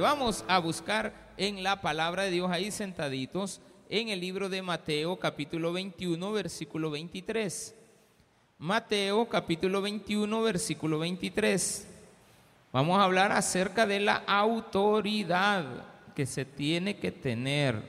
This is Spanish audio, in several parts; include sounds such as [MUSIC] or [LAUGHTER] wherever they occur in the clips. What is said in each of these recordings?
Vamos a buscar en la palabra de Dios ahí sentaditos en el libro de Mateo capítulo 21 versículo 23. Mateo capítulo 21 versículo 23. Vamos a hablar acerca de la autoridad que se tiene que tener.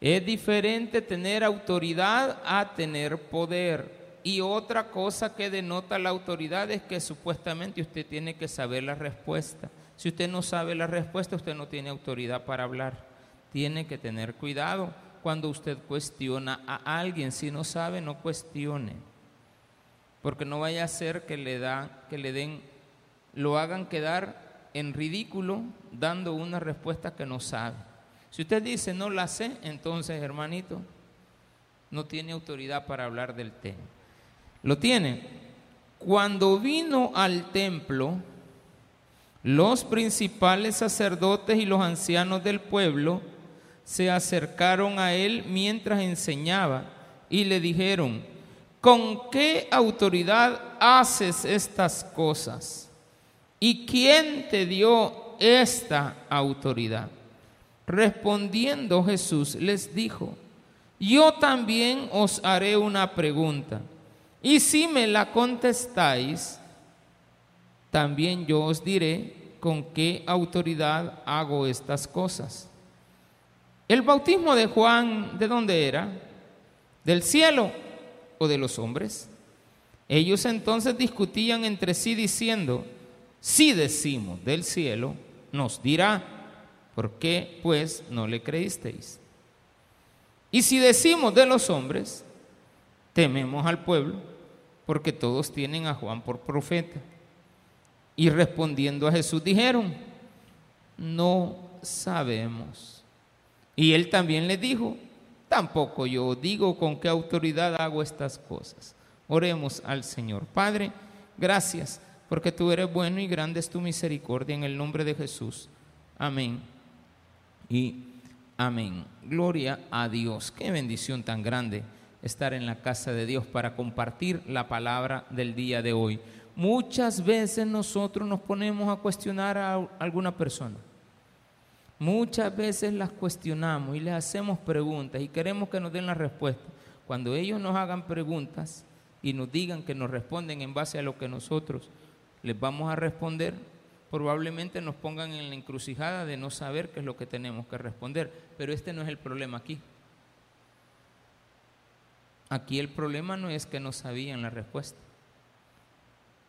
Es diferente tener autoridad a tener poder. Y otra cosa que denota la autoridad es que supuestamente usted tiene que saber la respuesta. Si usted no sabe la respuesta, usted no tiene autoridad para hablar. Tiene que tener cuidado cuando usted cuestiona a alguien. Si no sabe, no cuestione. Porque no vaya a ser que le, da, que le den, lo hagan quedar en ridículo dando una respuesta que no sabe. Si usted dice no la sé, entonces, hermanito, no tiene autoridad para hablar del tema. Lo tiene. Cuando vino al templo, los principales sacerdotes y los ancianos del pueblo se acercaron a él mientras enseñaba y le dijeron, ¿con qué autoridad haces estas cosas? ¿Y quién te dio esta autoridad? Respondiendo Jesús les dijo, yo también os haré una pregunta, y si me la contestáis, también yo os diré con qué autoridad hago estas cosas. El bautismo de Juan, ¿de dónde era? ¿Del cielo o de los hombres? Ellos entonces discutían entre sí diciendo, si decimos del cielo, nos dirá, ¿por qué pues no le creísteis? Y si decimos de los hombres, tememos al pueblo, porque todos tienen a Juan por profeta. Y respondiendo a Jesús dijeron, no sabemos. Y él también le dijo, tampoco yo digo con qué autoridad hago estas cosas. Oremos al Señor. Padre, gracias porque tú eres bueno y grande es tu misericordia en el nombre de Jesús. Amén. Y amén. Gloria a Dios. Qué bendición tan grande estar en la casa de Dios para compartir la palabra del día de hoy. Muchas veces nosotros nos ponemos a cuestionar a alguna persona. Muchas veces las cuestionamos y les hacemos preguntas y queremos que nos den la respuesta. Cuando ellos nos hagan preguntas y nos digan que nos responden en base a lo que nosotros les vamos a responder, probablemente nos pongan en la encrucijada de no saber qué es lo que tenemos que responder. Pero este no es el problema aquí. Aquí el problema no es que no sabían la respuesta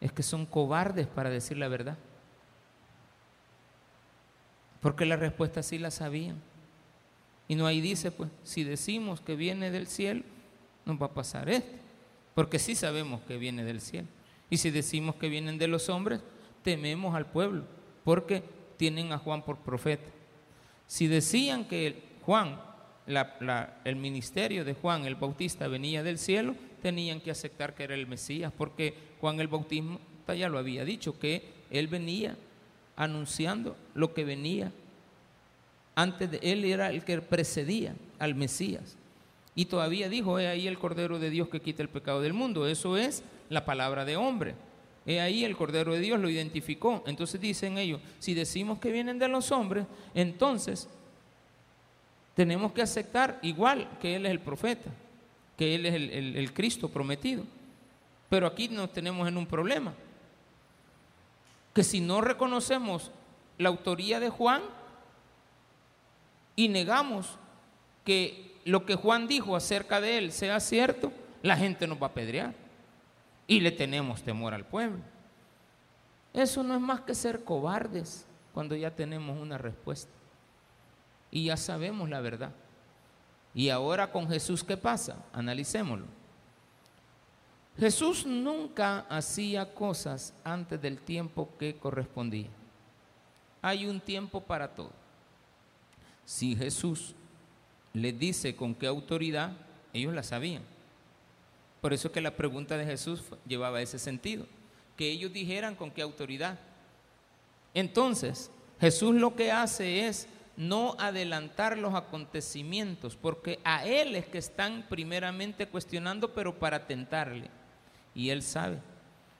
es que son cobardes para decir la verdad. Porque la respuesta sí la sabían. Y no ahí dice, pues, si decimos que viene del cielo, nos va a pasar esto. Porque sí sabemos que viene del cielo. Y si decimos que vienen de los hombres, tememos al pueblo, porque tienen a Juan por profeta. Si decían que Juan, el ministerio de Juan el Bautista venía del cielo, tenían que aceptar que era el Mesías, porque Juan el Bautista ya lo había dicho, que él venía anunciando lo que venía. Antes de él era el que precedía al Mesías. Y todavía dijo, he ahí el Cordero de Dios que quita el pecado del mundo. Eso es la palabra de hombre. He ahí el Cordero de Dios lo identificó. Entonces dicen ellos, si decimos que vienen de los hombres, entonces tenemos que aceptar igual que Él es el profeta que Él es el, Cristo prometido. Pero aquí nos tenemos en un problema, que si no reconocemos la autoría de Juan y negamos que lo que Juan dijo acerca de él sea cierto, la gente nos va a apedrear y le tenemos temor al pueblo. Eso no es más que ser cobardes cuando ya tenemos una respuesta y ya sabemos la verdad. Y ahora con Jesús, ¿qué pasa? Analicémoslo. Jesús nunca hacía cosas antes del tiempo que correspondía. Hay un tiempo para todo. Si Jesús les dice con qué autoridad, ellos la sabían. Por eso que la pregunta de Jesús llevaba ese sentido, que ellos dijeran con qué autoridad. Entonces, Jesús lo que hace es no adelantar los acontecimientos, porque a Él es que están primeramente cuestionando, pero para tentarle. Y Él sabe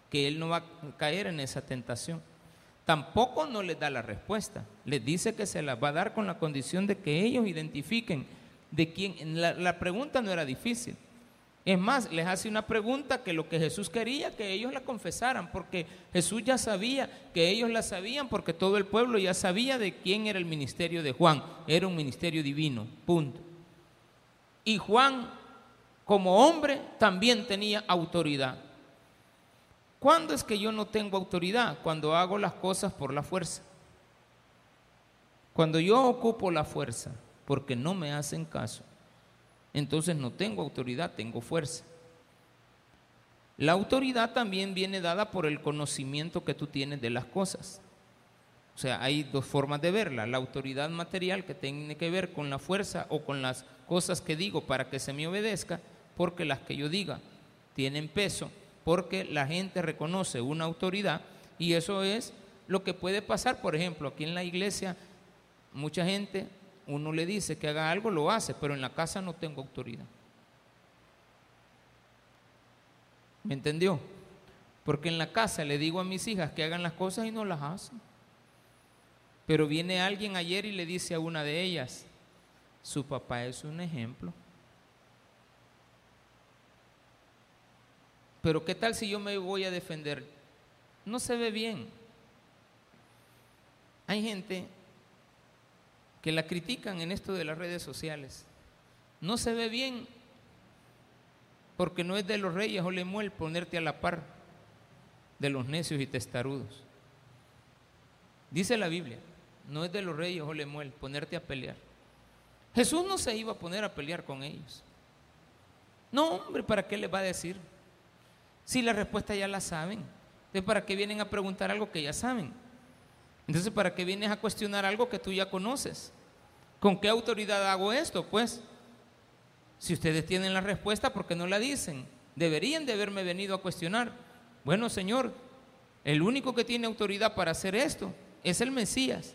que Él no va a caer en esa tentación. Tampoco no les da la respuesta. Les dice que se las va a dar con la condición de que ellos identifiquen de quién. La, la pregunta no era difícil. Es más, les hace una pregunta que lo que Jesús quería que ellos la confesaran, porque Jesús ya sabía que ellos la sabían, porque todo el pueblo ya sabía de quién era el ministerio de Juan. Era un ministerio divino, punto. Y Juan, como hombre, también tenía autoridad. ¿Cuándo es que yo no tengo autoridad? Cuando hago las cosas por la fuerza. Cuando yo ocupo la fuerza porque no me hacen caso, entonces no tengo autoridad, tengo fuerza. La autoridad también viene dada por el conocimiento que tú tienes de las cosas. O sea, hay dos formas de verla. La autoridad material que tiene que ver con la fuerza o con las cosas que digo para que se me obedezca, porque las que yo diga tienen peso porque la gente reconoce una autoridad y eso es lo que puede pasar, por ejemplo, aquí en la iglesia, mucha gente, uno le dice que haga algo, lo hace, pero en la casa no tengo autoridad. ¿Me entendió? Porque en la casa le digo a mis hijas que hagan las cosas y no las hacen. Pero viene alguien ayer y le dice a una de ellas, su papá es un ejemplo. Pero ¿qué tal si yo me voy a defender? No se ve bien. Hay gente que la critican en esto de las redes sociales. No se ve bien porque no es de los reyes o lemuel ponerte a la par de los necios y testarudos. Dice la Biblia, no es de los reyes o lemuel ponerte a pelear. Jesús no se iba a poner a pelear con ellos. No, hombre, ¿para qué les va a decir? Si la respuesta ya la saben. Entonces, ¿para qué vienen a preguntar algo que ya saben? Entonces, ¿para qué vienes a cuestionar algo que tú ya conoces? ¿Con qué autoridad hago esto? Pues, si ustedes tienen la respuesta, ¿por qué no la dicen? Deberían de haberme venido a cuestionar. Bueno, Señor, el único que tiene autoridad para hacer esto es el Mesías.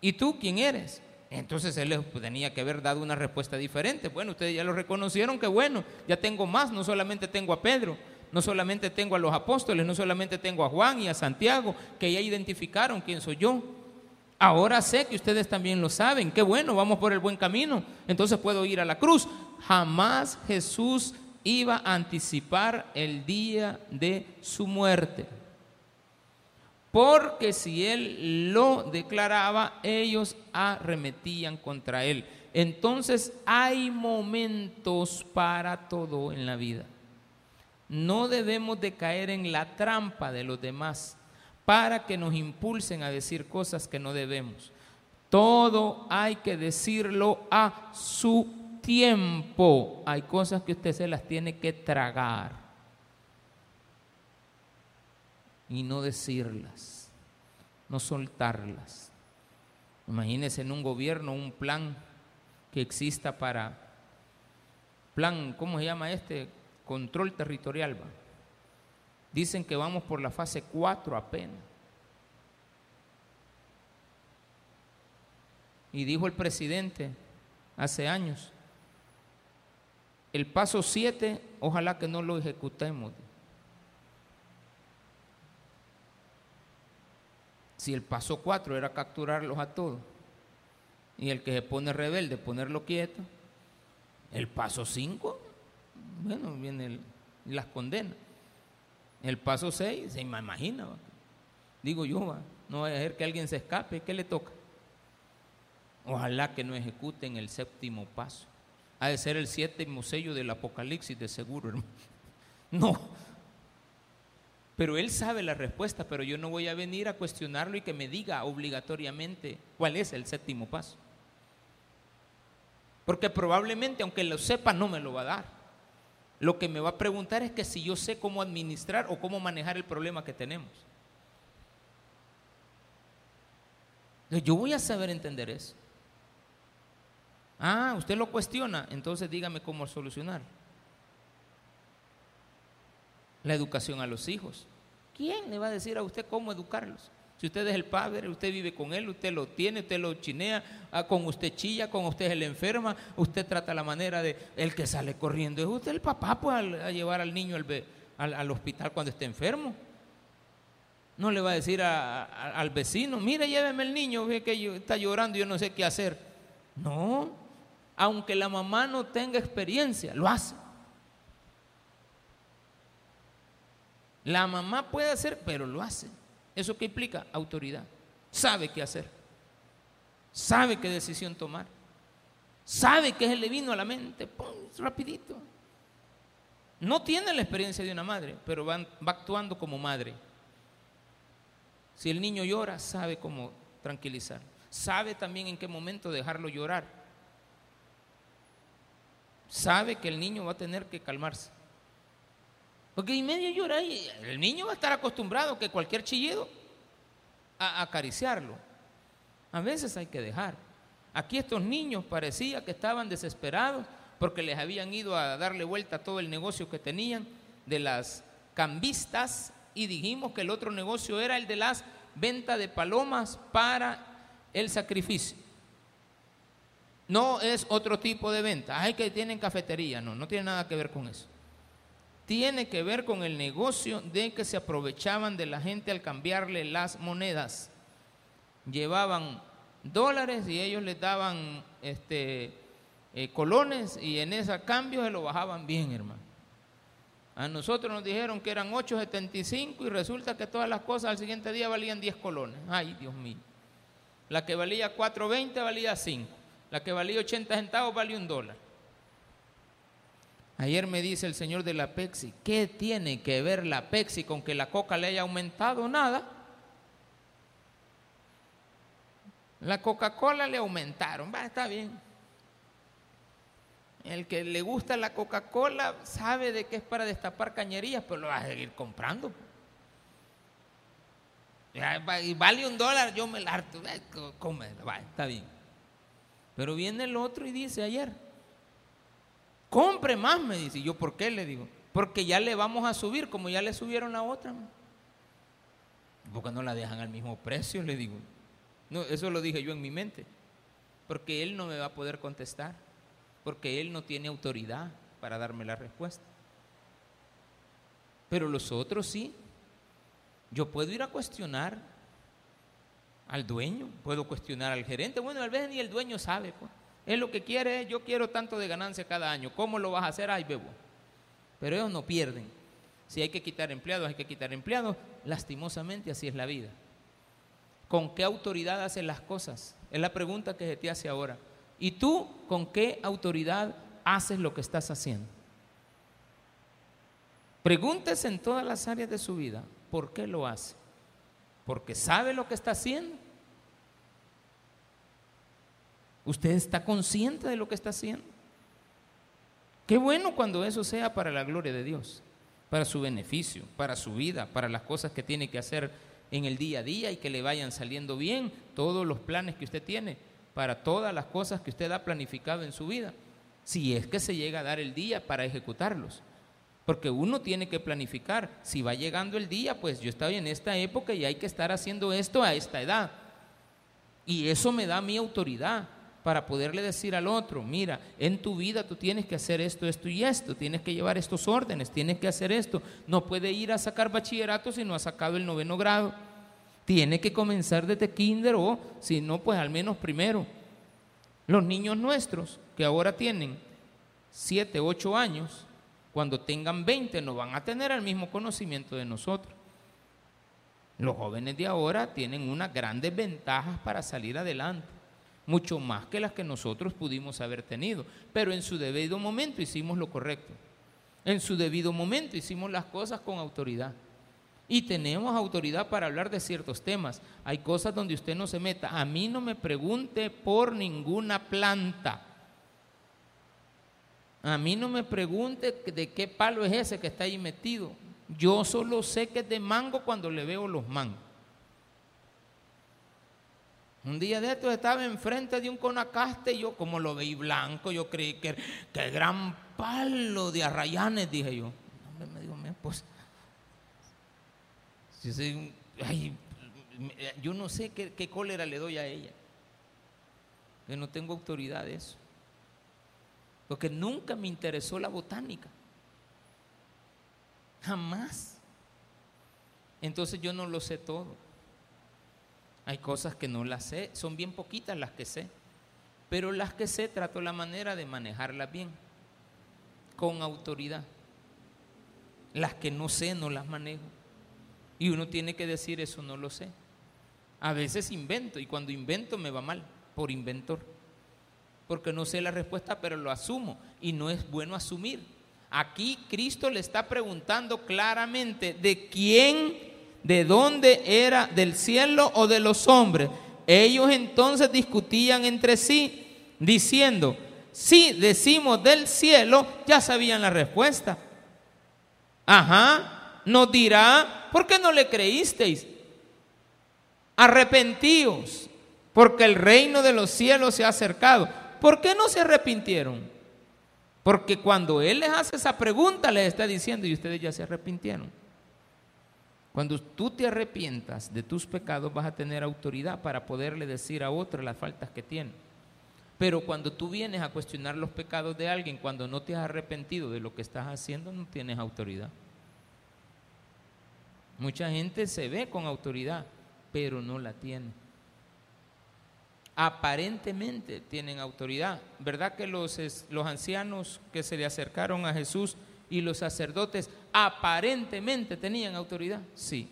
¿Y tú quién eres? Entonces él tenía que haber dado una respuesta diferente. Bueno, ustedes ya lo reconocieron, que bueno, ya tengo más, no solamente tengo a Pedro, no solamente tengo a los apóstoles, no solamente tengo a Juan y a Santiago, que ya identificaron quién soy yo. Ahora sé que ustedes también lo saben. Qué bueno, vamos por el buen camino. Entonces puedo ir a la cruz. Jamás Jesús iba a anticipar el día de su muerte. Porque si él lo declaraba, ellos arremetían contra él. Entonces hay momentos para todo en la vida. No debemos de caer en la trampa de los demás para que nos impulsen a decir cosas que no debemos. Todo hay que decirlo a su tiempo. Hay cosas que usted se las tiene que tragar y no decirlas, no soltarlas. Imagínese en un gobierno un plan que exista para, plan, ¿cómo se llama este? control territorial. Va. Dicen que vamos por la fase 4 apenas. Y dijo el presidente hace años, el paso 7, ojalá que no lo ejecutemos. Si el paso 4 era capturarlos a todos y el que se pone rebelde, ponerlo quieto, el paso 5 bueno, viene las condenas. El paso 6, se me imagina. Digo yo, no va a ser que alguien se escape, ¿qué le toca? Ojalá que no ejecuten el séptimo paso. Ha de ser el séptimo sello del Apocalipsis, de seguro, hermano. [LAUGHS] No. Pero él sabe la respuesta, pero yo no voy a venir a cuestionarlo y que me diga obligatoriamente cuál es el séptimo paso. Porque probablemente, aunque lo sepa, no me lo va a dar. Lo que me va a preguntar es que si yo sé cómo administrar o cómo manejar el problema que tenemos. Yo voy a saber entender eso. Ah, usted lo cuestiona, entonces dígame cómo solucionar. La educación a los hijos. ¿Quién le va a decir a usted cómo educarlos? Si usted es el padre, usted vive con él, usted lo tiene, usted lo chinea, ah, con usted chilla, con usted se le enferma, usted trata la manera de, el que sale corriendo es usted el papá, pues a llevar al niño al, al, hospital cuando esté enfermo. No le va a decir al vecino, mire, lléveme el niño, ve que está llorando, yo no sé qué hacer. No, aunque la mamá no tenga experiencia, lo hace. La mamá puede hacer, pero lo hace. ¿Eso qué implica? Autoridad. Sabe qué hacer. Sabe qué decisión tomar. Sabe qué le vino a la mente. ¡Pum! Rapidito. No tiene la experiencia de una madre, pero va, va actuando como madre. Si el niño llora, sabe cómo tranquilizar. Sabe también en qué momento dejarlo llorar. Sabe que el niño va a tener que calmarse. Porque en medio llora y el niño va a estar acostumbrado que cualquier chillido a acariciarlo. A veces hay que dejar. Aquí estos niños parecía que estaban desesperados porque les habían ido a darle vuelta a todo el negocio que tenían de las cambistas y dijimos que el otro negocio era el de las ventas de palomas para el sacrificio. No es otro tipo de venta. Hay que tienen cafetería, no, no tiene nada que ver con eso. Tiene que ver con el negocio de que se aprovechaban de la gente al cambiarle las monedas. Llevaban dólares y ellos les daban este, eh, colones y en ese cambio se lo bajaban bien, hermano. A nosotros nos dijeron que eran 8.75 y resulta que todas las cosas al siguiente día valían 10 colones. Ay, Dios mío. La que valía 4.20 valía 5. La que valía 80 centavos valía un dólar. Ayer me dice el señor de la Pepsi, ¿qué tiene que ver la Pepsi con que la coca le haya aumentado? Nada. La Coca-Cola le aumentaron, va, está bien. El que le gusta la Coca-Cola sabe de que es para destapar cañerías, pero lo va a seguir comprando. Y vale un dólar, yo me la harto. Va, está bien. Pero viene el otro y dice ayer, compre más, me dice. yo, ¿por qué? Le digo, porque ya le vamos a subir, como ya le subieron la otra. Porque no la dejan al mismo precio? Le digo. Eso lo dije yo en mi mente. Porque él no me va a poder contestar porque Él no tiene autoridad para darme la respuesta. Pero los otros sí. Yo puedo ir a cuestionar al dueño, puedo cuestionar al gerente. Bueno, a veces ni el dueño sabe. Pues. Él lo que quiere es, yo quiero tanto de ganancia cada año. ¿Cómo lo vas a hacer? Ay, bebo. Pero ellos no pierden. Si hay que quitar empleados, hay que quitar empleados. Lastimosamente así es la vida. ¿Con qué autoridad hacen las cosas? Es la pregunta que se te hace ahora. ¿Y tú con qué autoridad haces lo que estás haciendo? Pregúntese en todas las áreas de su vida, ¿por qué lo hace? ¿Porque sabe lo que está haciendo? ¿Usted está consciente de lo que está haciendo? Qué bueno cuando eso sea para la gloria de Dios, para su beneficio, para su vida, para las cosas que tiene que hacer en el día a día y que le vayan saliendo bien todos los planes que usted tiene para todas las cosas que usted ha planificado en su vida, si es que se llega a dar el día para ejecutarlos. Porque uno tiene que planificar, si va llegando el día, pues yo estoy en esta época y hay que estar haciendo esto a esta edad. Y eso me da mi autoridad para poderle decir al otro, mira, en tu vida tú tienes que hacer esto, esto y esto, tienes que llevar estos órdenes, tienes que hacer esto. No puede ir a sacar bachillerato si no ha sacado el noveno grado tiene que comenzar desde kinder o, si no, pues al menos primero. Los niños nuestros, que ahora tienen 7, 8 años, cuando tengan 20 no van a tener el mismo conocimiento de nosotros. Los jóvenes de ahora tienen unas grandes ventajas para salir adelante, mucho más que las que nosotros pudimos haber tenido, pero en su debido momento hicimos lo correcto. En su debido momento hicimos las cosas con autoridad y tenemos autoridad para hablar de ciertos temas. Hay cosas donde usted no se meta. A mí no me pregunte por ninguna planta. A mí no me pregunte de qué palo es ese que está ahí metido. Yo solo sé que es de mango cuando le veo los mangos. Un día de estos estaba enfrente de un conacaste y yo como lo veí blanco, yo creí que, que gran palo de arrayanes, dije yo. me dijo, pues yo no sé qué, cólera le doy a ella. Que no tengo autoridad de eso. Porque nunca me interesó la botánica. Jamás. Entonces yo no lo sé todo. Hay cosas que no las sé, son bien poquitas las que sé, pero las que sé trato la manera de manejarlas bien, con autoridad. Las que no sé no las manejo. Y uno tiene que decir eso no lo sé. A veces invento y cuando invento me va mal por inventor. Porque no sé la respuesta, pero lo asumo y no es bueno asumir. Aquí Cristo le está preguntando claramente de quién, de dónde era, del cielo o de los hombres. Ellos entonces discutían entre sí, diciendo, si decimos del cielo, ya sabían la respuesta. Ajá, nos dirá, ¿por qué no le creísteis? Arrepentíos, porque el reino de los cielos se ha acercado. ¿Por qué no se arrepintieron? Porque cuando Él les hace esa pregunta, les está diciendo, y ustedes ya se arrepintieron. Cuando tú te arrepientas de tus pecados, vas a tener autoridad para poderle decir a otro las faltas que tiene. Pero cuando tú vienes a cuestionar los pecados de alguien, cuando no te has arrepentido de lo que estás haciendo, no tienes autoridad. Mucha gente se ve con autoridad, pero no la tiene aparentemente tienen autoridad. ¿Verdad que los, los ancianos que se le acercaron a Jesús y los sacerdotes aparentemente tenían autoridad? Sí.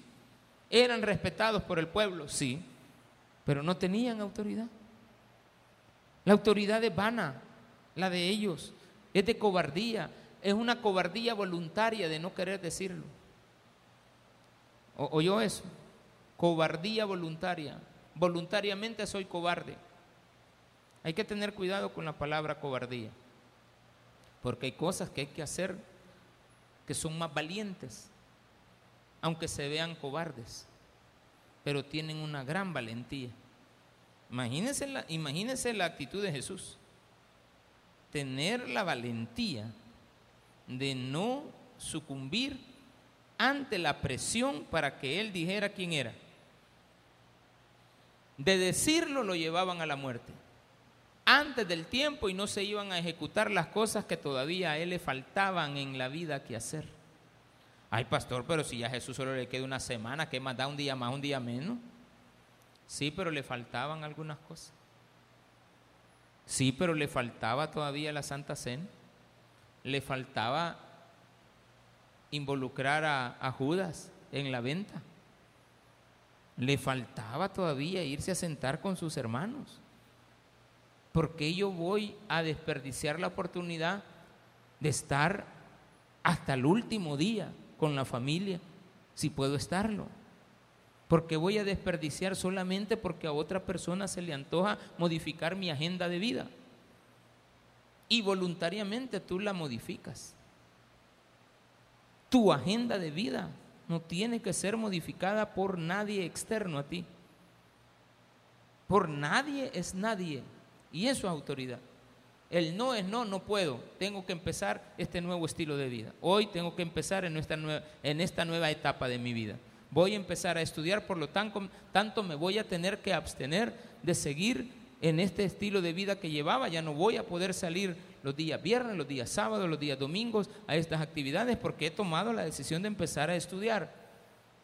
¿Eran respetados por el pueblo? Sí. Pero no tenían autoridad. La autoridad es vana, la de ellos. Es de cobardía. Es una cobardía voluntaria de no querer decirlo. ¿Oyó eso? Cobardía voluntaria voluntariamente soy cobarde. Hay que tener cuidado con la palabra cobardía, porque hay cosas que hay que hacer que son más valientes, aunque se vean cobardes, pero tienen una gran valentía. Imagínense la, imagínense la actitud de Jesús, tener la valentía de no sucumbir ante la presión para que él dijera quién era de decirlo lo llevaban a la muerte. Antes del tiempo y no se iban a ejecutar las cosas que todavía a él le faltaban en la vida que hacer. Ay, pastor, pero si ya a Jesús solo le queda una semana, ¿qué más da un día más, un día menos? Sí, pero le faltaban algunas cosas. Sí, pero le faltaba todavía la Santa Cena. Le faltaba involucrar a, a Judas en la venta. Le faltaba todavía irse a sentar con sus hermanos. ¿Por qué yo voy a desperdiciar la oportunidad de estar hasta el último día con la familia si puedo estarlo? ¿Por qué voy a desperdiciar solamente porque a otra persona se le antoja modificar mi agenda de vida? Y voluntariamente tú la modificas. Tu agenda de vida no tiene que ser modificada por nadie externo a ti. Por nadie es nadie. Y eso es autoridad. El no es no, no puedo. Tengo que empezar este nuevo estilo de vida. Hoy tengo que empezar en esta nueva, en esta nueva etapa de mi vida. Voy a empezar a estudiar, por lo tanto, tanto me voy a tener que abstener de seguir en este estilo de vida que llevaba. Ya no voy a poder salir los días viernes, los días sábados, los días domingos a estas actividades porque he tomado la decisión de empezar a estudiar.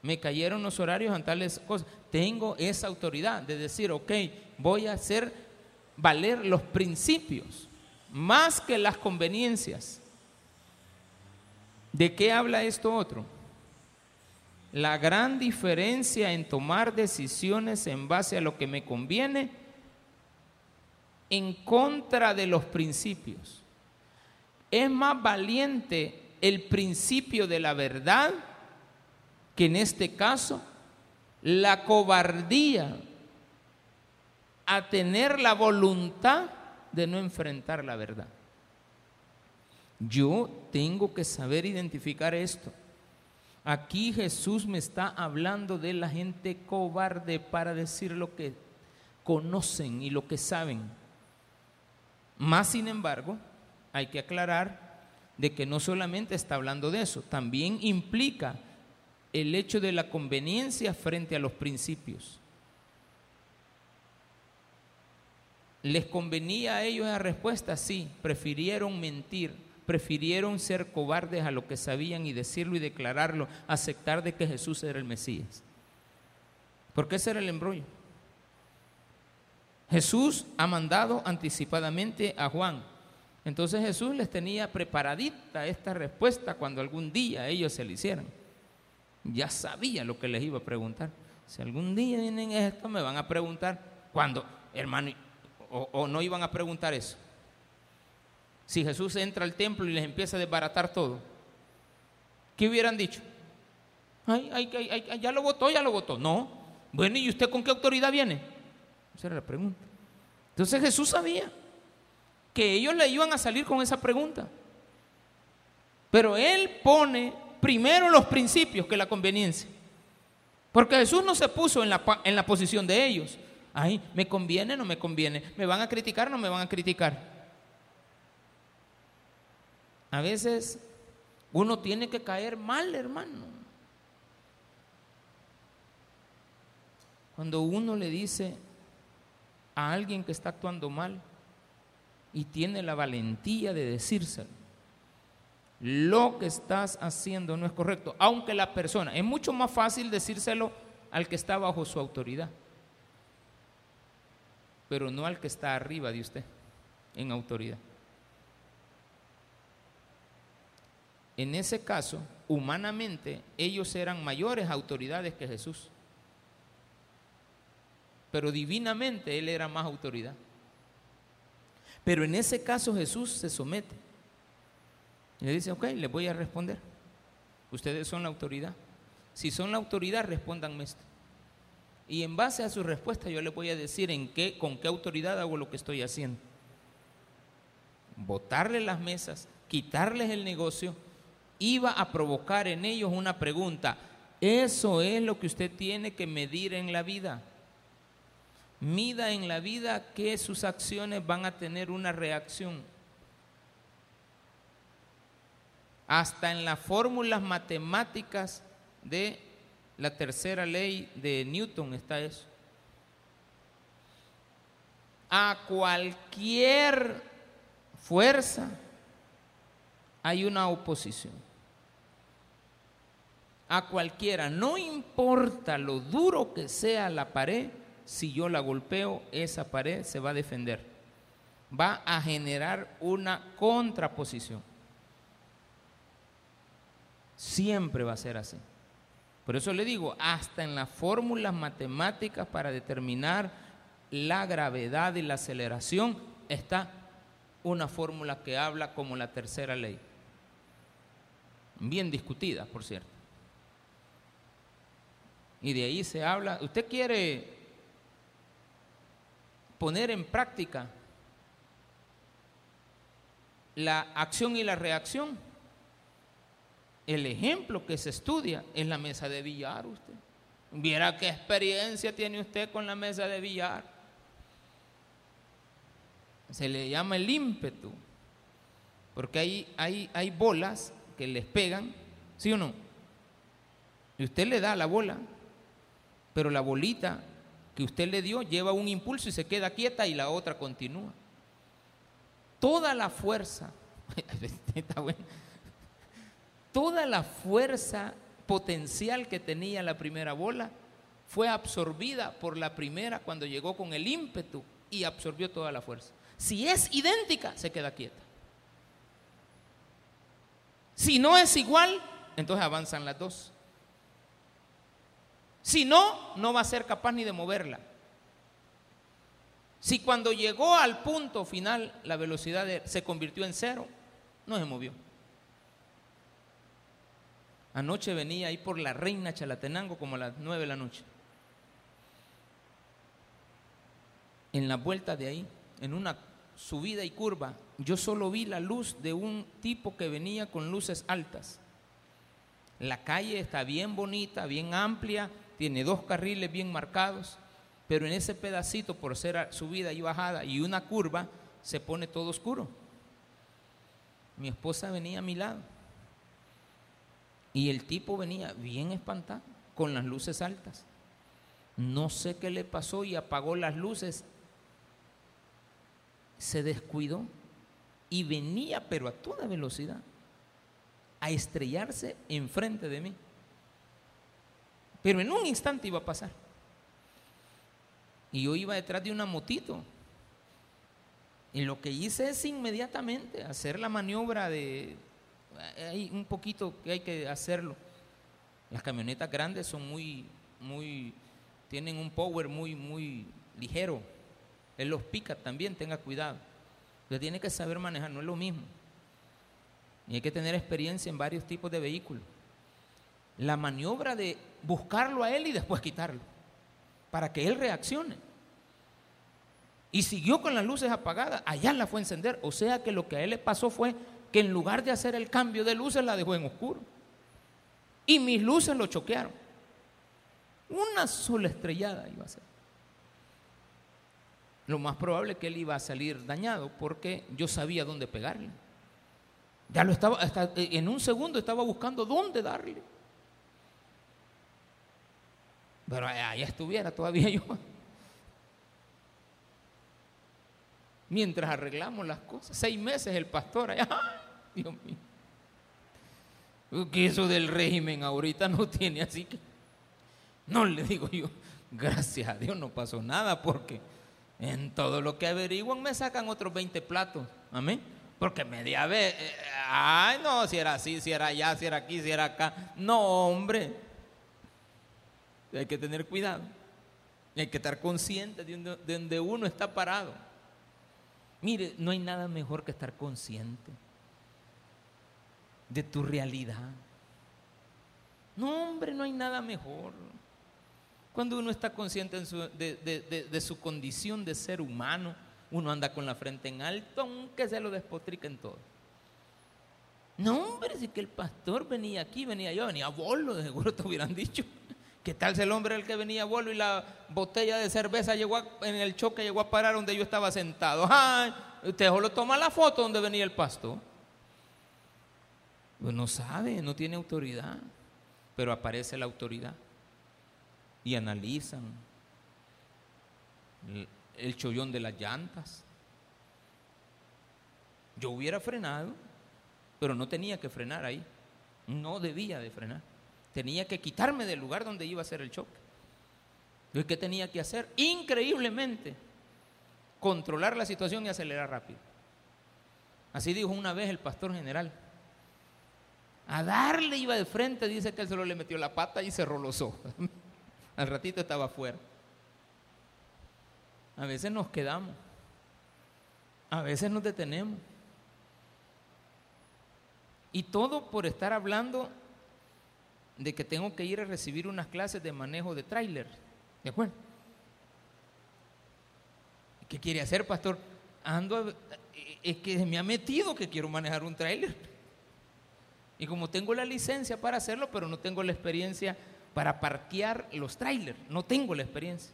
Me cayeron los horarios en tales cosas. Tengo esa autoridad de decir, ok, voy a hacer valer los principios más que las conveniencias. ¿De qué habla esto otro? La gran diferencia en tomar decisiones en base a lo que me conviene en contra de los principios. Es más valiente el principio de la verdad que en este caso la cobardía a tener la voluntad de no enfrentar la verdad. Yo tengo que saber identificar esto. Aquí Jesús me está hablando de la gente cobarde para decir lo que conocen y lo que saben. Más sin embargo, hay que aclarar de que no solamente está hablando de eso, también implica el hecho de la conveniencia frente a los principios. ¿Les convenía a ellos la respuesta? Sí, prefirieron mentir prefirieron ser cobardes a lo que sabían y decirlo y declararlo, aceptar de que Jesús era el Mesías. Porque ese era el embrollo. Jesús ha mandado anticipadamente a Juan. Entonces Jesús les tenía preparadita esta respuesta cuando algún día ellos se le hicieran. Ya sabía lo que les iba a preguntar. Si algún día vienen esto, me van a preguntar, ¿cuándo, hermano? O, no iban a preguntar eso. Si Jesús entra al templo y les empieza a desbaratar todo, ¿qué hubieran dicho? Ay, ay, ay, ya lo votó, ya lo votó. No. Bueno, ¿y usted con qué autoridad viene? Esa era la pregunta. Entonces Jesús sabía que ellos le iban a salir con esa pregunta. Pero Él pone primero los principios que la conveniencia. Porque Jesús no se puso en la, en la posición de ellos. Ay, ¿me conviene o no me conviene? ¿Me van a criticar o no me van a criticar? A veces uno tiene que caer mal, hermano. Cuando uno le dice a alguien que está actuando mal y tiene la valentía de decírselo, lo que estás haciendo no es correcto, aunque la persona, es mucho más fácil decírselo al que está bajo su autoridad, pero no al que está arriba de usted en autoridad. En ese caso, humanamente, ellos eran mayores autoridades que Jesús. Pero divinamente Él era más autoridad. Pero en ese caso Jesús se somete. Y le dice, ok, les voy a responder. Ustedes son la autoridad. Si son la autoridad, respóndanme esto. Y en base a su respuesta yo les voy a decir en qué, con qué autoridad hago lo que estoy haciendo. Botarle las mesas, quitarles el negocio iba a provocar en ellos una pregunta. Eso es lo que usted tiene que medir en la vida. Mida en la vida que sus acciones van a tener una reacción. Hasta en las fórmulas matemáticas de la tercera ley de Newton está eso. A cualquier fuerza hay una oposición. A cualquiera, no importa lo duro que sea la pared, si yo la golpeo, esa pared se va a defender. Va a generar una contraposición. Siempre va a ser así. Por eso le digo, hasta en las fórmulas matemáticas para determinar la gravedad y la aceleración está una fórmula que habla como la tercera ley bien discutida, por cierto. Y de ahí se habla, usted quiere poner en práctica la acción y la reacción. El ejemplo que se estudia es la mesa de billar usted. Viera qué experiencia tiene usted con la mesa de billar. Se le llama el ímpetu, porque hay, hay, hay bolas que les pegan, ¿sí o no? Y usted le da la bola, pero la bolita que usted le dio lleva un impulso y se queda quieta y la otra continúa. Toda la fuerza, [LAUGHS] toda la fuerza potencial que tenía la primera bola fue absorbida por la primera cuando llegó con el ímpetu y absorbió toda la fuerza. Si es idéntica, se queda quieta. Si no es igual, entonces avanzan las dos. Si no, no va a ser capaz ni de moverla. Si cuando llegó al punto final la velocidad se convirtió en cero, no se movió. Anoche venía ahí por la reina Chalatenango como a las nueve de la noche. En la vuelta de ahí, en una subida y curva, yo solo vi la luz de un tipo que venía con luces altas. La calle está bien bonita, bien amplia, tiene dos carriles bien marcados, pero en ese pedacito, por ser subida y bajada y una curva, se pone todo oscuro. Mi esposa venía a mi lado y el tipo venía bien espantado, con las luces altas. No sé qué le pasó y apagó las luces se descuidó y venía, pero a toda velocidad, a estrellarse enfrente de mí. Pero en un instante iba a pasar. Y yo iba detrás de una motito. Y lo que hice es inmediatamente hacer la maniobra de... Hay un poquito que hay que hacerlo. Las camionetas grandes son muy, muy, tienen un power muy, muy ligero. Él los pica también, tenga cuidado. Usted tiene que saber manejar, no es lo mismo. Y hay que tener experiencia en varios tipos de vehículos. La maniobra de buscarlo a él y después quitarlo, para que él reaccione. Y siguió con las luces apagadas, allá la fue a encender. O sea que lo que a él le pasó fue que en lugar de hacer el cambio de luces, la dejó en oscuro. Y mis luces lo choquearon. Una sola estrellada iba a ser. Lo más probable es que él iba a salir dañado porque yo sabía dónde pegarle. Ya lo estaba, hasta en un segundo estaba buscando dónde darle. Pero allá estuviera todavía [LAUGHS] yo. Mientras arreglamos las cosas. Seis meses el pastor allá. Dios mío. Que eso del régimen ahorita no tiene así que. No le digo yo, gracias a Dios no pasó nada porque en todo lo que averiguan me sacan otros 20 platos. Amén. Porque media vez, eh, ay no, si era así, si era allá, si era aquí, si era acá. No, hombre. Hay que tener cuidado. Hay que estar consciente de donde uno está parado. Mire, no hay nada mejor que estar consciente de tu realidad. No, hombre, no hay nada mejor. Cuando uno está consciente de, su condición de ser humano, uno anda con la frente en alto, aunque se lo despotriquen todo. No, hombre, si que el pastor venía aquí, venía yo, venía a bolo, seguro te hubieran dicho. ¿Qué tal si el hombre el que venía a bolo y la botella de cerveza llegó en el choque, llegó a parar donde yo estaba sentado? ¡Ay! Usted solo toma la foto donde venía el pastor. Pues no sabe, no tiene autoridad, pero aparece la autoridad y analizan el, chollón de las llantas. Yo hubiera frenado, pero no tenía que frenar ahí. No debía de frenar. Tenía que quitarme del lugar donde iba a ser el choque. Entonces, ¿qué tenía que hacer? Increíblemente, controlar la situación y acelerar rápido. Así dijo una vez el pastor general. A darle iba de frente, dice que él solo le metió la pata y cerró los ojos. [LAUGHS] Al ratito estaba afuera. A veces nos quedamos. A veces nos detenemos. Y todo por estar hablando de que tengo que ir a recibir unas clases de manejo de tráiler. ¿De acuerdo? ¿Qué quiere hacer, pastor? Ando, es que me ha metido que quiero manejar un tráiler. Y como tengo la licencia para hacerlo, pero no tengo la experiencia para parquear los trailers. No tengo la experiencia.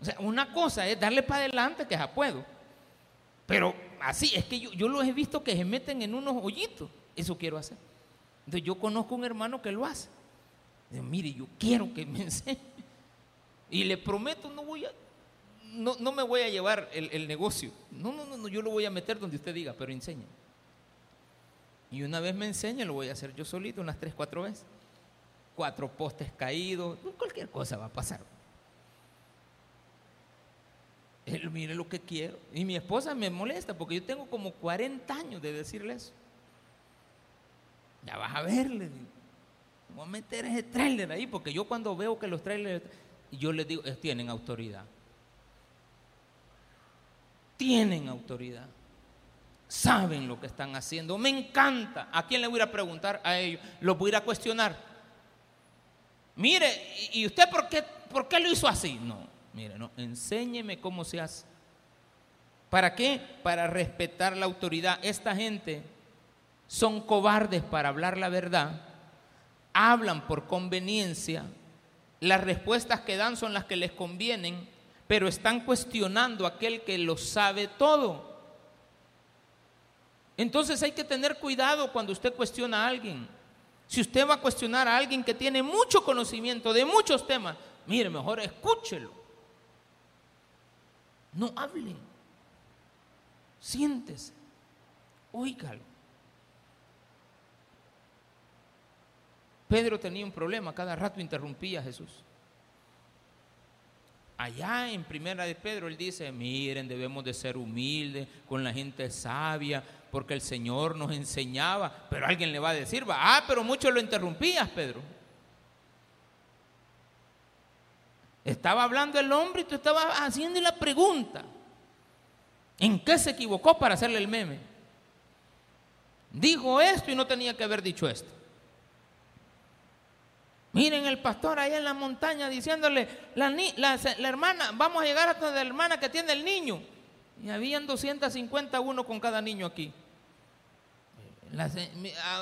O sea, una cosa es darle para adelante, que ya puedo. Pero así, es que yo, yo los he visto que se meten en unos hoyitos. Eso quiero hacer. Entonces yo conozco un hermano que lo hace. Digo, mire, yo quiero que me [LAUGHS] enseñe. Y le prometo, no voy a, no, no me voy a llevar el, el, negocio. No, no, no, yo lo voy a meter donde usted diga, pero enseñe. Y una vez me enseña, lo voy a hacer yo solito unas tres, cuatro veces cuatro postes caídos, cualquier cosa va a pasar. Él mire lo que quiero. Y mi esposa me molesta porque yo tengo como 40 años de decirle eso. Ya vas a verle. Voy a meter ese trailer ahí porque yo cuando veo que los trailers, yo les digo, tienen autoridad. Tienen autoridad. Saben lo que están haciendo. Me encanta. ¿A quién le voy a preguntar? A ellos. Los voy a cuestionar. Mire, ¿y usted por qué, por qué lo hizo así? No, mire, no, enséñeme cómo se hace. ¿Para qué? Para respetar la autoridad. Esta gente son cobardes para hablar la verdad, hablan por conveniencia, las respuestas que dan son las que les convienen, pero están cuestionando a aquel que lo sabe todo. Entonces hay que tener cuidado cuando usted cuestiona a alguien. Si usted va a cuestionar a alguien que tiene mucho conocimiento de muchos temas, mire, mejor escúchelo. No hable. Siéntese. Óigalo. Pedro tenía un problema, cada rato interrumpía a Jesús. Allá en primera de Pedro él dice, miren, debemos de ser humildes con la gente sabia, porque el Señor nos enseñaba, pero alguien le va a decir, va, ah, pero mucho lo interrumpías, Pedro. Estaba hablando el hombre y tú estabas haciendo la pregunta. ¿En qué se equivocó para hacerle el meme? Dijo esto y no tenía que haber dicho esto. Miren el pastor ahí en la montaña diciéndole, la, hermana, vamos a llegar hasta la hermana que tiene el niño. Y habían 251 con cada niño aquí.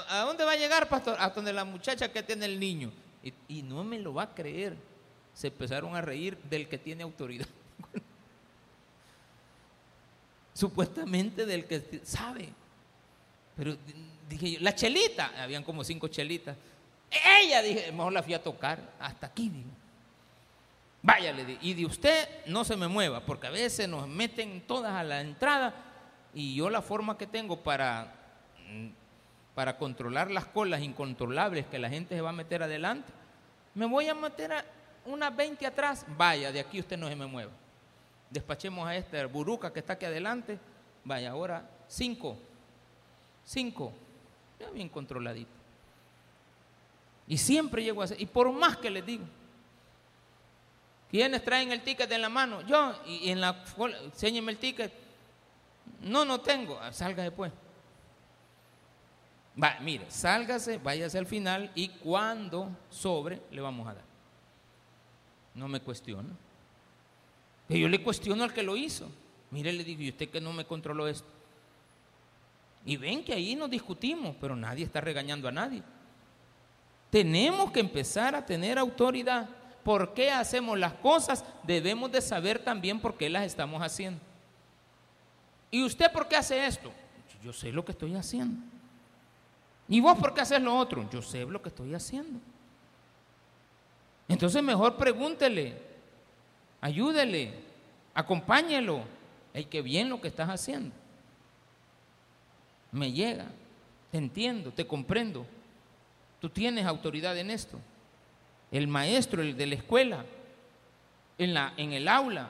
¿a, dónde va a llegar, pastor? A donde la muchacha que tiene el niño. Y, no me lo va a creer. Se empezaron a reír del que tiene autoridad. [LAUGHS] Supuestamente del que sabe. Pero dije yo, la chelita, habían como cinco chelitas. Ella, dije, mejor la fui a tocar. Hasta aquí, digo. Vaya, le dije, y de usted no se me mueva, porque a veces nos meten todas a la entrada y yo la forma que tengo para, mm, para controlar las colas incontrolables que la gente se va a meter adelante, me voy a meter a unas 20 atrás. Vaya, de aquí usted no se me mueva. Despachemos a esta buruca que está aquí adelante. Vaya, ahora cinco. Cinco. Ya bien controladito. Y siempre llego a hacer, y por más que les digo, ¿quiénes traen el ticket en la mano? Yo, y en la, enséñeme el ticket. No, no tengo, ah, salga después. Mire, sálgase, váyase al final y cuando sobre le vamos a dar. No me cuestiona. Pero yo le cuestiono al que lo hizo. Mire, le digo, ¿y usted que no me controló esto? Y ven que ahí nos discutimos, pero nadie está regañando a nadie. Tenemos que empezar a tener autoridad. ¿Por qué hacemos las cosas? Debemos de saber también por qué las estamos haciendo. ¿Y usted por qué hace esto? Yo sé lo que estoy haciendo. ¿Y vos por qué haces lo otro? Yo sé lo que estoy haciendo. Entonces mejor pregúntele, ayúdele, acompáñelo. Hay que bien lo que estás haciendo. Me llega, te entiendo, te comprendo. Tú tienes autoridad en esto. El maestro, el de la escuela, en, la, en el aula,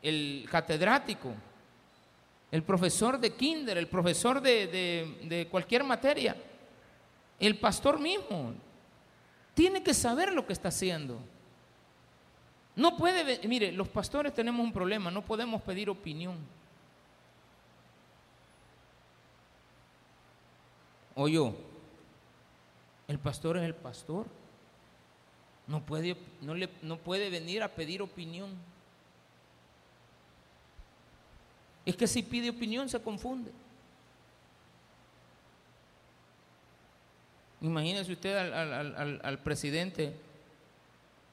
el catedrático, el profesor de kinder, el profesor de, de cualquier materia, el pastor mismo, tiene que saber lo que está haciendo. No puede, mire, los pastores tenemos un problema, no podemos pedir opinión. O yo, el pastor es el pastor. No puede, no, le, no puede venir a pedir opinión. Es que si pide opinión se confunde. Imagínese usted al, presidente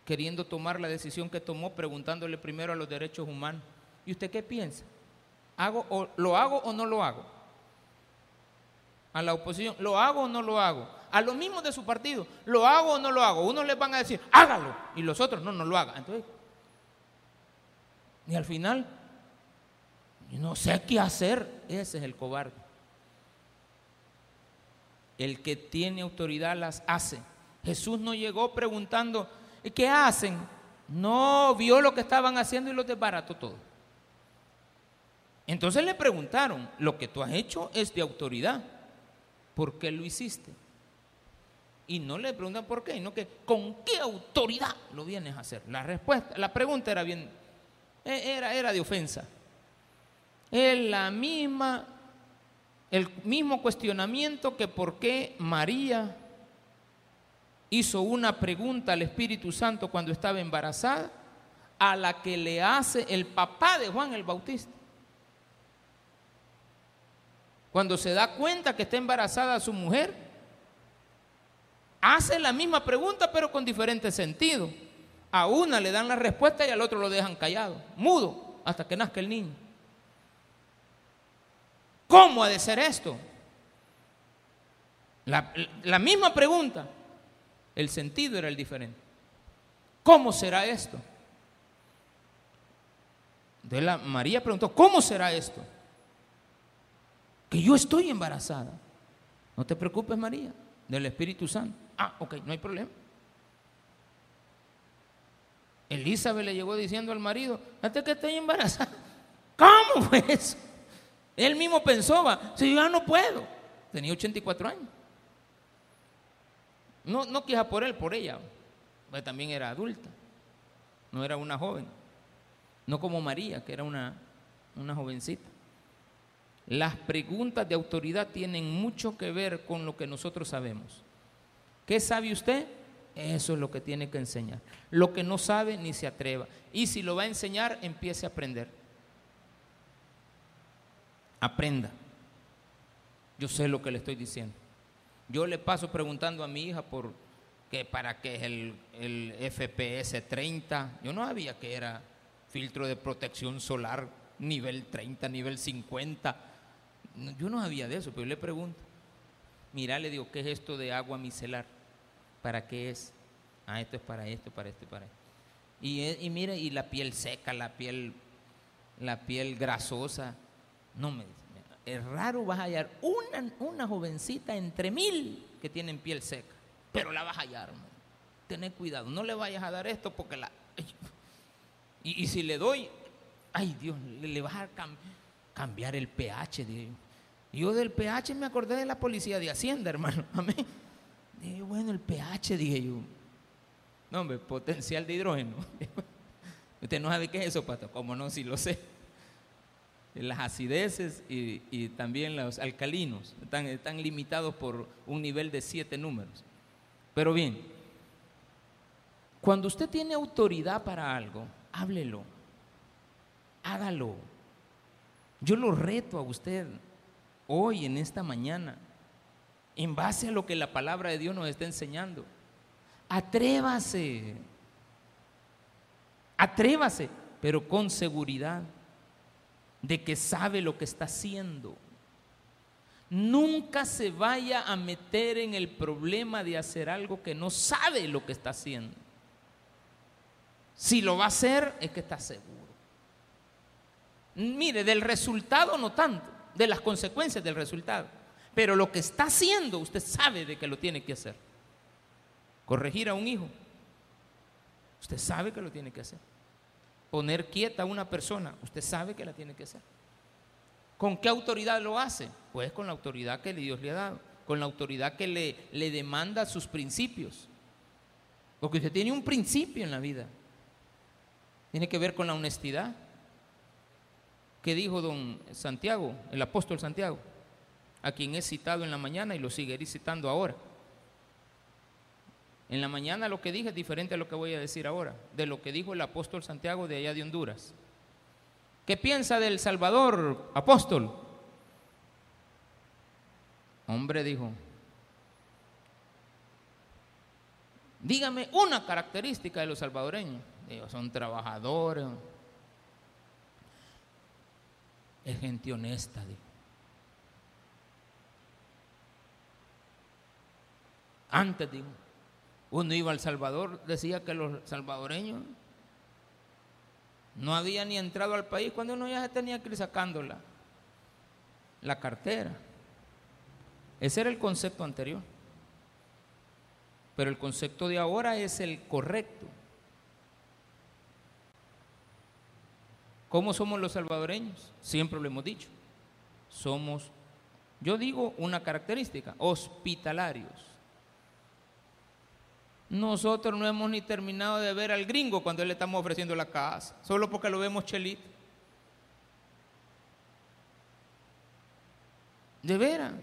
queriendo tomar la decisión que tomó, preguntándole primero a los derechos humanos. ¿Y usted qué piensa? ¿Hago o, ¿Lo hago o no lo hago? A la oposición, ¿lo hago o no lo hago? A los mismos de su partido, ¿lo hago o no lo hago? Unos les van a decir, hágalo, y los otros, no, no lo hagan. Entonces, y al final, no sé qué hacer, ese es el cobarde. El que tiene autoridad las hace. Jesús no llegó preguntando, ¿qué hacen? No vio lo que estaban haciendo y lo desbarató todo. Entonces le preguntaron, lo que tú has hecho es de autoridad. ¿Por qué lo hiciste? Y no le preguntan por qué, sino que con qué autoridad lo vienes a hacer. La respuesta, la pregunta era bien, e, era, era de ofensa. Es la misma, el mismo cuestionamiento que por qué María hizo una pregunta al Espíritu Santo cuando estaba embarazada, a la que le hace el papá de Juan el Bautista. Cuando se da cuenta que está embarazada su mujer, hace la misma pregunta pero con diferente sentido. A una le dan la respuesta y al otro lo dejan callado, mudo, hasta que nazca el niño. ¿Cómo ha de ser esto? La, la misma pregunta, el sentido era el diferente. ¿Cómo será esto? Entonces la María preguntó, ¿cómo será esto? que yo estoy embarazada. No te preocupes, María, del Espíritu Santo. Ah, ok, no hay problema. Elizabeth le llegó diciendo al marido, hasta que estoy embarazada. [LAUGHS] ¿Cómo fue eso? Él mismo pensó, si yo ya no puedo. Tenía 84 años. No, no queja por él, por ella. Porque también era adulta. No era una joven. No como María, que era una, una jovencita. Las preguntas de autoridad tienen mucho que ver con lo que nosotros sabemos. ¿Qué sabe usted? Eso es lo que tiene que enseñar. Lo que no sabe, ni se atreva. Y si lo va a enseñar, empiece a aprender. Aprenda. Yo sé lo que le estoy diciendo. Yo le paso preguntando a mi hija por que para qué es el, el FPS 30. Yo no sabía que era filtro de protección solar nivel 30, nivel 50 yo no sabía de eso, pero yo le pregunto. Mira, le digo, ¿qué es esto de agua micelar? ¿Para qué es? Ah, esto es para esto, para esto, para esto. Y, y mira, y la piel seca, la piel, la piel grasosa. No me es raro vas a hallar una, una jovencita entre mil que tienen piel seca, pero la vas a hallar, man. Tener cuidado, no le vayas a dar esto porque la... Y, y si le doy, ay Dios, le, le vas a cambiar el pH, de yo del pH me acordé de la policía de Hacienda, hermano. [LAUGHS] Amén. Dije, bueno, el pH, dije yo. No, hombre, potencial de hidrógeno. [LAUGHS] Usted no sabe qué es eso, pato. Como no, si lo sé. Las acideces y, también los alcalinos están, están limitados por un nivel de siete números. Pero bien, cuando usted tiene autoridad para algo, háblelo, hágalo. Yo lo reto a usted hoy, en esta mañana, en base a lo que la palabra de Dios nos está enseñando. Atrévase, atrévase, pero con seguridad de que sabe lo que está haciendo. Nunca se vaya a meter en el problema de hacer algo que no sabe lo que está haciendo. Si lo va a hacer, es que está seguro. Mire, del resultado no tanto, de las consecuencias del resultado. Pero lo que está haciendo, usted sabe de que lo tiene que hacer. Corregir a un hijo, usted sabe que lo tiene que hacer. Poner quieta a una persona, usted sabe que la tiene que hacer. ¿Con qué autoridad lo hace? Pues con la autoridad que Dios le ha dado, con la autoridad que le, le demanda sus principios. Porque usted tiene un principio en la vida. Tiene que ver con la honestidad, ¿Qué dijo don Santiago, el apóstol Santiago? A quien he citado en la mañana y lo seguiré citando ahora. En la mañana lo que dije es diferente a lo que voy a decir ahora, de lo que dijo el apóstol Santiago de allá de Honduras. ¿Qué piensa del Salvador, apóstol? Hombre dijo, dígame una característica de los salvadoreños. Son trabajadores, es gente honesta. Antes, digo, uno iba al Salvador, decía que los salvadoreños no habían ni entrado al país cuando uno ya tenía que ir sacando la, la cartera. Ese era el concepto anterior. Pero el concepto de ahora es el correcto. ¿Cómo somos los salvadoreños? Siempre lo hemos dicho. Somos, yo digo una característica, hospitalarios. Nosotros no hemos ni terminado de ver al gringo cuando le estamos ofreciendo la casa, solo porque lo vemos chelito. De veras.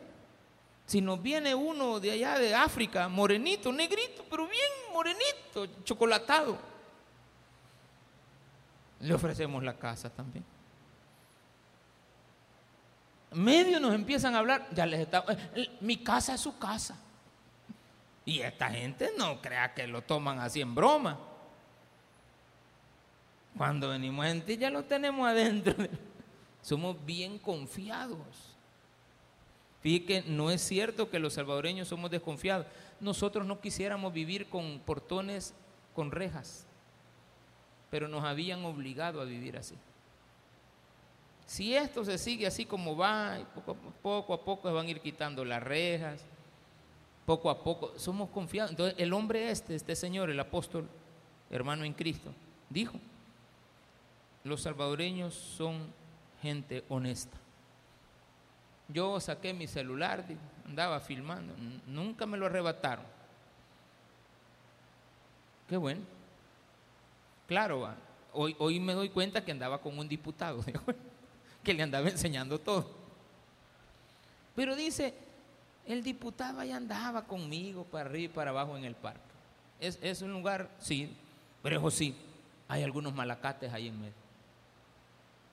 Si nos viene uno de allá de África, morenito, negrito, pero bien morenito, chocolatado le ofrecemos la casa también. Medio nos empiezan a hablar, ya les está, eh, mi casa es su casa. Y esta gente no crea que lo toman así en broma. Cuando venimos en ti ya lo tenemos adentro. [LAUGHS] Somos bien confiados. Fíjate que no es cierto que los salvadoreños somos desconfiados. Nosotros no quisiéramos vivir con portones con rejas pero nos habían obligado a vivir así. si esto se sigue así como va, poco a poco, se van a ir quitando las rejas, poco a poco, somos confiados. Entonces el hombre este, este señor, el apóstol, hermano en Cristo, dijo, los salvadoreños son gente honesta. Yo saqué mi celular, andaba filmando, nunca me lo arrebataron. Qué bueno. Claro, hoy, hoy me doy cuenta que andaba con un diputado, [LAUGHS] que le andaba enseñando todo. Pero dice, el diputado ahí andaba conmigo para arriba y para abajo en el parque. Es, es un lugar, sí, pero eso sí, hay algunos malacates ahí en medio.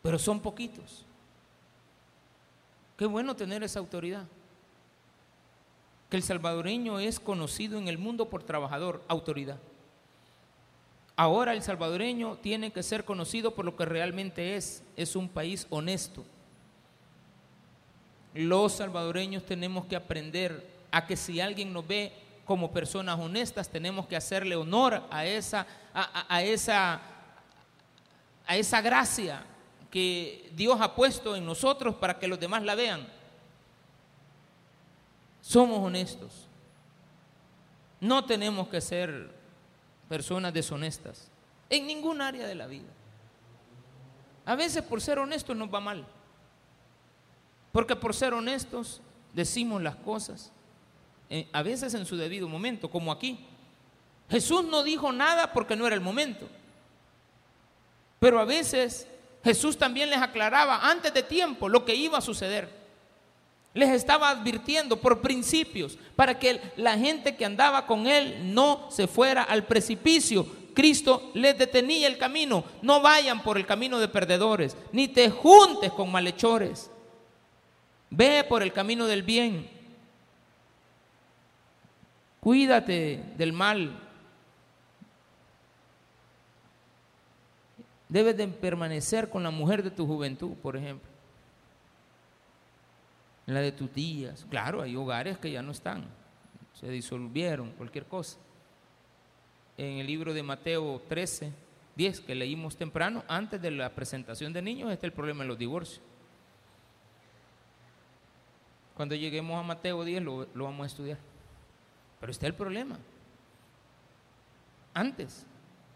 Pero son poquitos. Qué bueno tener esa autoridad. Que el salvadoreño es conocido en el mundo por trabajador, autoridad. Ahora el salvadoreño tiene que ser conocido por lo que realmente es. Es un país honesto. Los salvadoreños tenemos que aprender a que si alguien nos ve como personas honestas, tenemos que hacerle honor a esa, a, esa, a esa gracia que Dios ha puesto en nosotros para que los demás la vean. Somos honestos. No tenemos que ser personas deshonestas en ningún área de la vida. A veces por ser honestos nos va mal. Porque por ser honestos decimos las cosas, eh, a veces en su debido momento, como aquí. Jesús no dijo nada porque no era el momento. Pero a veces Jesús también les aclaraba antes de tiempo lo que iba a suceder. Les estaba advirtiendo por principios para que la gente que andaba con él no se fuera al precipicio. Cristo les detenía el camino. No vayan por el camino de perdedores, ni te juntes con malhechores. Ve por el camino del bien. Cuídate del mal, Debes de permanecer con la mujer de tu juventud, por ejemplo. La de tus tías. Claro, hay hogares que ya no están. Se disolvieron, cualquier cosa. En el libro de Mateo 13, 10, que leímos temprano, antes de la presentación de niños, está el problema de los divorcios. Cuando lleguemos a Mateo 10 lo, lo vamos a estudiar. Pero está el problema. Antes,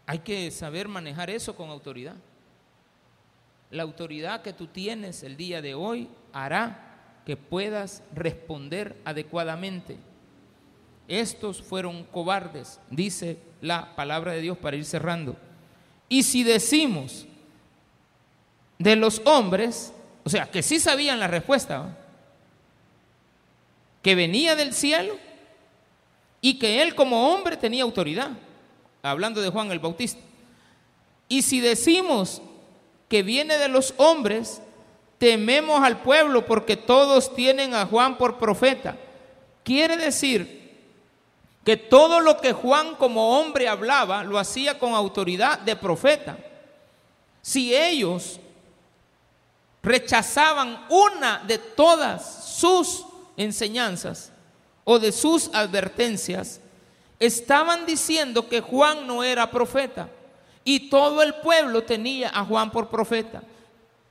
hay que saber manejar eso con autoridad. La autoridad que tú tienes el día de hoy hará que puedas responder adecuadamente. Estos fueron cobardes, dice la palabra de Dios para ir cerrando. Y si decimos de los hombres, o sea, que sí sabían la respuesta, que venía del cielo y que él como hombre tenía autoridad hablando de Juan el Bautista. Y si decimos que viene de los hombres, tememos al pueblo porque todos tienen a Juan por profeta. Quiere decir que todo lo que Juan como hombre hablaba lo hacía con autoridad de profeta. Si ellos rechazaban una de todas sus enseñanzas o de sus advertencias, Estaban diciendo que Juan no era profeta y todo el pueblo tenía a Juan por profeta.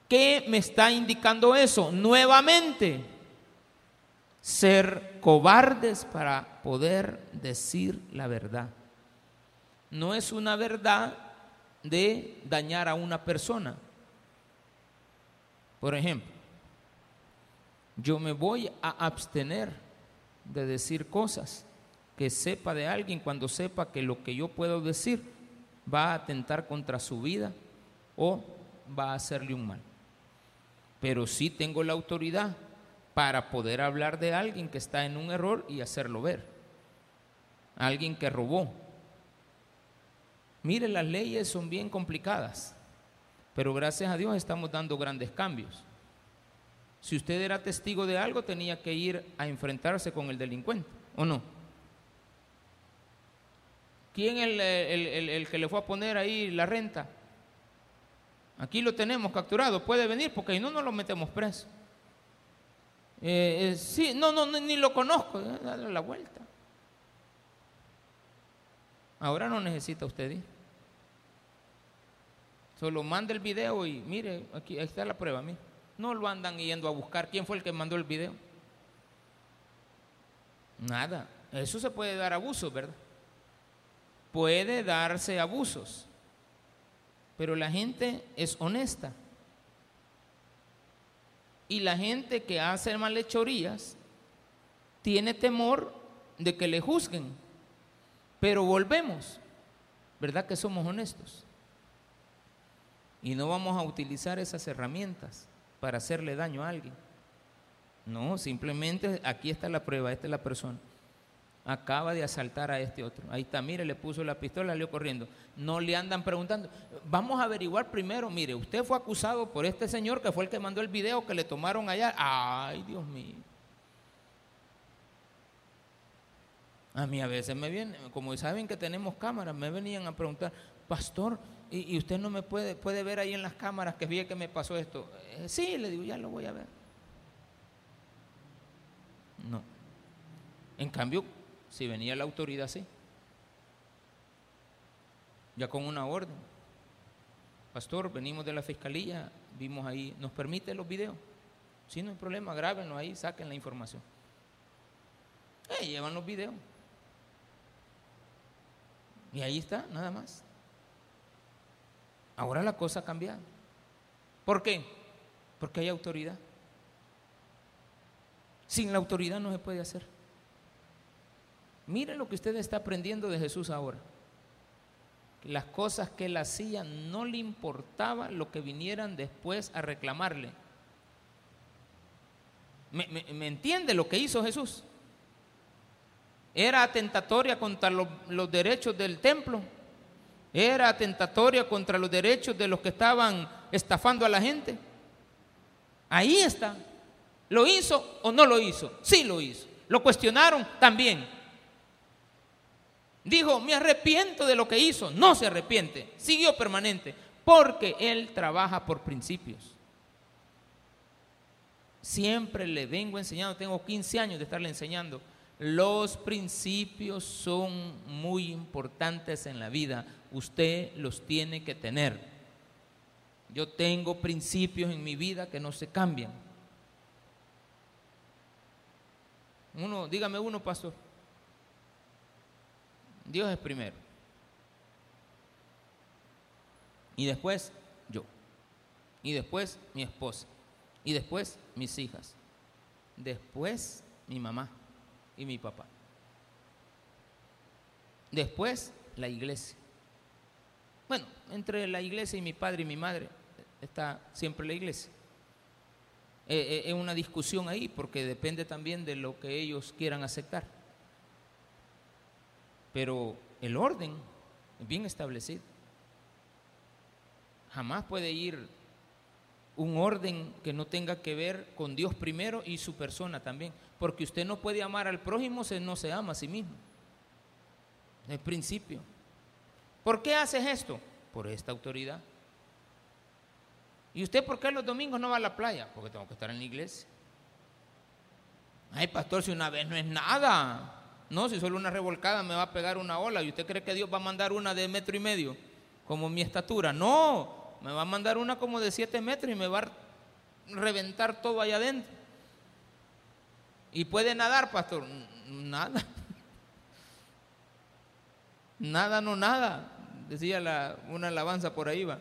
¿Qué me está indicando eso? Nuevamente, ser cobardes para poder decir la verdad. No es una verdad de dañar a una persona. Por ejemplo, yo me voy a abstener de decir cosas que sepa de alguien cuando sepa que lo que yo puedo decir va a atentar contra su vida o va a hacerle un mal. Pero sí tengo la autoridad para poder hablar de alguien que está en un error y hacerlo ver. Alguien que robó. Mire, las leyes son bien complicadas, pero gracias a Dios estamos dando grandes cambios. Si usted era testigo de algo, tenía que ir a enfrentarse con el delincuente, ¿o no? ¿Quién es el, que le fue a poner ahí la renta? Aquí lo tenemos capturado, puede venir porque si no, no lo metemos preso. Eh, eh, sí, no, no, ni lo conozco, eh, dale la vuelta. Ahora no necesita usted ir. Solo manda el video y mire, aquí está la prueba, mí. No lo andan yendo a buscar. ¿Quién fue el que mandó el video? Nada. Eso se puede dar abuso, ¿verdad? Puede darse abusos. Pero la gente es honesta. Y la gente que hace malhechorías tiene temor de que le juzguen. Pero volvemos, ¿verdad que somos honestos? Y no vamos a utilizar esas herramientas para hacerle daño a alguien. No, simplemente aquí está la prueba, esta es la persona. Acaba de asaltar a este otro. Ahí está, mire, le puso la pistola, salió corriendo. No le andan preguntando. Vamos a averiguar primero, mire, usted fue acusado por este señor que fue el que mandó el video que le tomaron allá. Ay, Dios mío. A mí a veces me vienen, como saben que tenemos cámaras, me venían a preguntar, pastor, ¿y, usted no me puede, puede ver ahí en las cámaras que vi que me pasó esto? Eh, sí, le digo, ya lo voy a ver. No. En cambio, si venía la autoridad, sí. Ya con una orden. Pastor, venimos de la fiscalía, vimos ahí, ¿nos permite los videos? Si no hay problema, grábenlo ahí, saquen la información. Eh, llevan los videos. Y ahí está, nada más. Ahora la cosa ha cambiado. ¿Por qué? Porque hay autoridad. Sin la autoridad no se puede hacer. Miren lo que usted está aprendiendo de Jesús ahora. Las cosas que él hacía no le importaba lo que vinieran después a reclamarle. ¿Me, entiende lo que hizo Jesús? Era atentatoria contra los, los derechos del templo. Era atentatoria contra los derechos de los que estaban estafando a la gente. Ahí está. ¿Lo hizo o no lo hizo? Sí lo hizo. ¿Lo cuestionaron? También. Dijo, me arrepiento de lo que hizo. No se arrepiente. Siguió permanente. Porque él trabaja por principios. Siempre le vengo enseñando, tengo 15 años de estarle enseñando. Los principios son muy importantes en la vida. Usted los tiene que tener. Yo tengo principios en mi vida que no se cambian. Uno, dígame uno, pastor. Dios es primero. Y después yo. Y después mi esposa. Y después mis hijas. Después mi mamá y mi papá. Después la iglesia. Bueno, entre la iglesia y mi padre y mi madre está siempre la iglesia. Eh, eh, es una discusión ahí porque depende también de lo que ellos quieran aceptar. Pero el orden es bien establecido. Jamás puede ir un orden que no tenga que ver con Dios primero y su persona también. Porque usted no puede amar al prójimo si no se ama a sí mismo. El principio. ¿Por qué haces esto? Por esta autoridad. ¿Y usted por qué los domingos no va a la playa? Porque tengo que estar en la iglesia. Ay, pastor, si una vez no es nada. No, si solo una revolcada me va a pegar una ola y usted cree que Dios va a mandar una de metro y medio, como mi estatura. No, me va a mandar una como de siete metros y me va a reventar todo allá adentro. ¿Y puede nadar, pastor? Nada. [LAUGHS] Nada, no nada. Decía una alabanza por ahí va.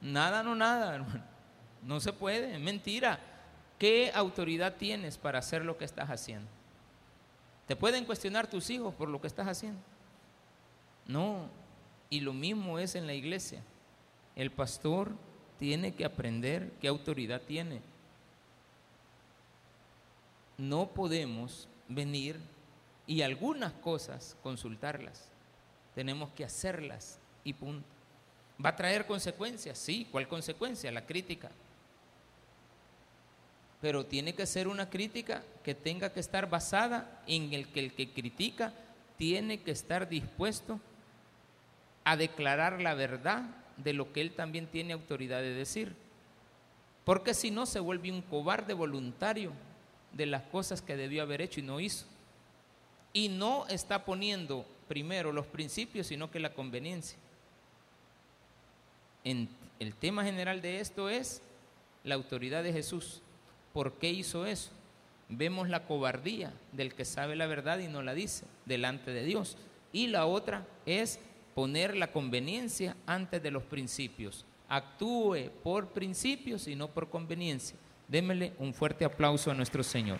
Nada, no nada, hermano. No se puede, mentira. ¿Qué autoridad tienes para hacer lo que estás haciendo? ¿Te pueden cuestionar tus hijos por lo que estás haciendo? No, y lo mismo es en la iglesia. El pastor tiene que aprender qué autoridad tiene. No podemos venir y algunas cosas consultarlas. Tenemos que hacerlas y punto. ¿Va a traer consecuencias? Sí, ¿cuál consecuencia? La crítica pero tiene que ser una crítica que tenga que estar basada en el que el que critica tiene que estar dispuesto a declarar la verdad de lo que él también tiene autoridad de decir. Porque si no se vuelve un cobarde voluntario de las cosas que debió haber hecho y no hizo. Y no está poniendo primero los principios, sino que la conveniencia. En el tema general de esto es la autoridad de Jesús. ¿Por qué hizo eso? Vemos la cobardía del que sabe la verdad y no la dice delante de Dios. Y la otra es poner la conveniencia antes de los principios. Actúe por principios y no por conveniencia. Démele un fuerte aplauso a nuestro Señor.